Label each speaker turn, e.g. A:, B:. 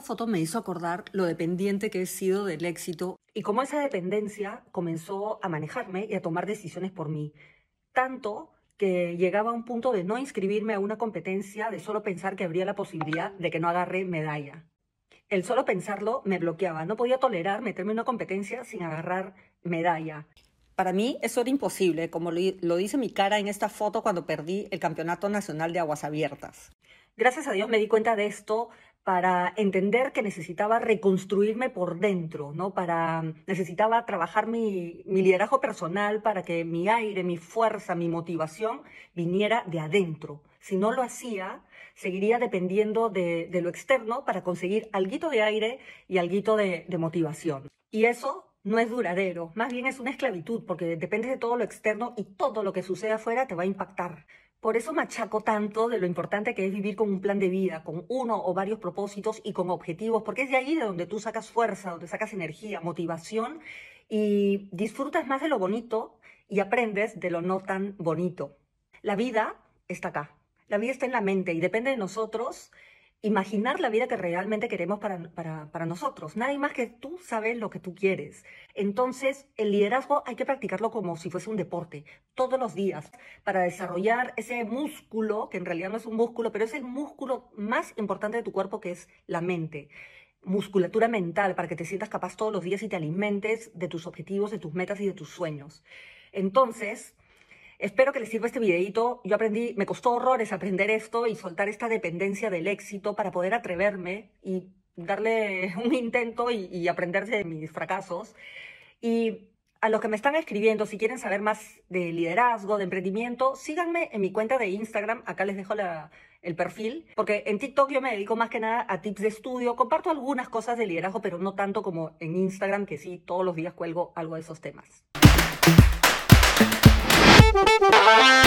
A: foto me hizo acordar lo dependiente que he sido del éxito y cómo esa dependencia comenzó a manejarme y a tomar decisiones por mí. Tanto que llegaba a un punto de no inscribirme a una competencia, de solo pensar que habría la posibilidad de que no agarre medalla. El solo pensarlo me bloqueaba. No podía tolerar meterme en una competencia sin agarrar medalla. Para mí eso era imposible, como lo dice mi cara en esta foto cuando perdí el Campeonato Nacional de Aguas Abiertas. Gracias a Dios me di cuenta de esto para entender que necesitaba reconstruirme por dentro, ¿no? Para necesitaba trabajar mi, liderazgo personal para que mi aire, mi fuerza, mi motivación viniera de adentro. Si no lo hacía, seguiría dependiendo de, lo externo para conseguir algo de aire y algo de, de motivación. Y eso no es duradero, más bien es una esclavitud, porque depende de todo lo externo y todo lo que sucede afuera te va a impactar. Por eso machaco tanto de lo importante que es vivir con un plan de vida, con uno o varios propósitos y con objetivos, porque es de ahí de donde tú sacas fuerza, donde sacas energía, motivación y disfrutas más de lo bonito y aprendes de lo no tan bonito. La vida está acá, la vida está en la mente y depende de nosotros imaginar la vida que realmente queremos para, para, nosotros. Nadie más que tú sabes lo que tú quieres. Entonces, el liderazgo hay que practicarlo como si fuese un deporte, todos los días, para desarrollar ese músculo, que en realidad no es un músculo, pero es el músculo más importante de tu cuerpo, que es la mente musculatura mental para que te sientas capaz todos los días y te alimentes de tus objetivos, de tus metas y de tus sueños. Entonces, Espero que les sirva este videito. Yo aprendí, me costó horrores aprender esto y soltar esta dependencia del éxito para poder atreverme y darle un intento y, y aprenderse de mis fracasos. Y a los que me están escribiendo, si quieren saber más de liderazgo, de emprendimiento, síganme en mi cuenta de Instagram. Acá les dejo el perfil, porque en TikTok yo me dedico más que nada a tips de estudio. Comparto algunas cosas de liderazgo, pero no tanto como en Instagram, que sí, todos los días cuelgo algo de esos temas. Thank you.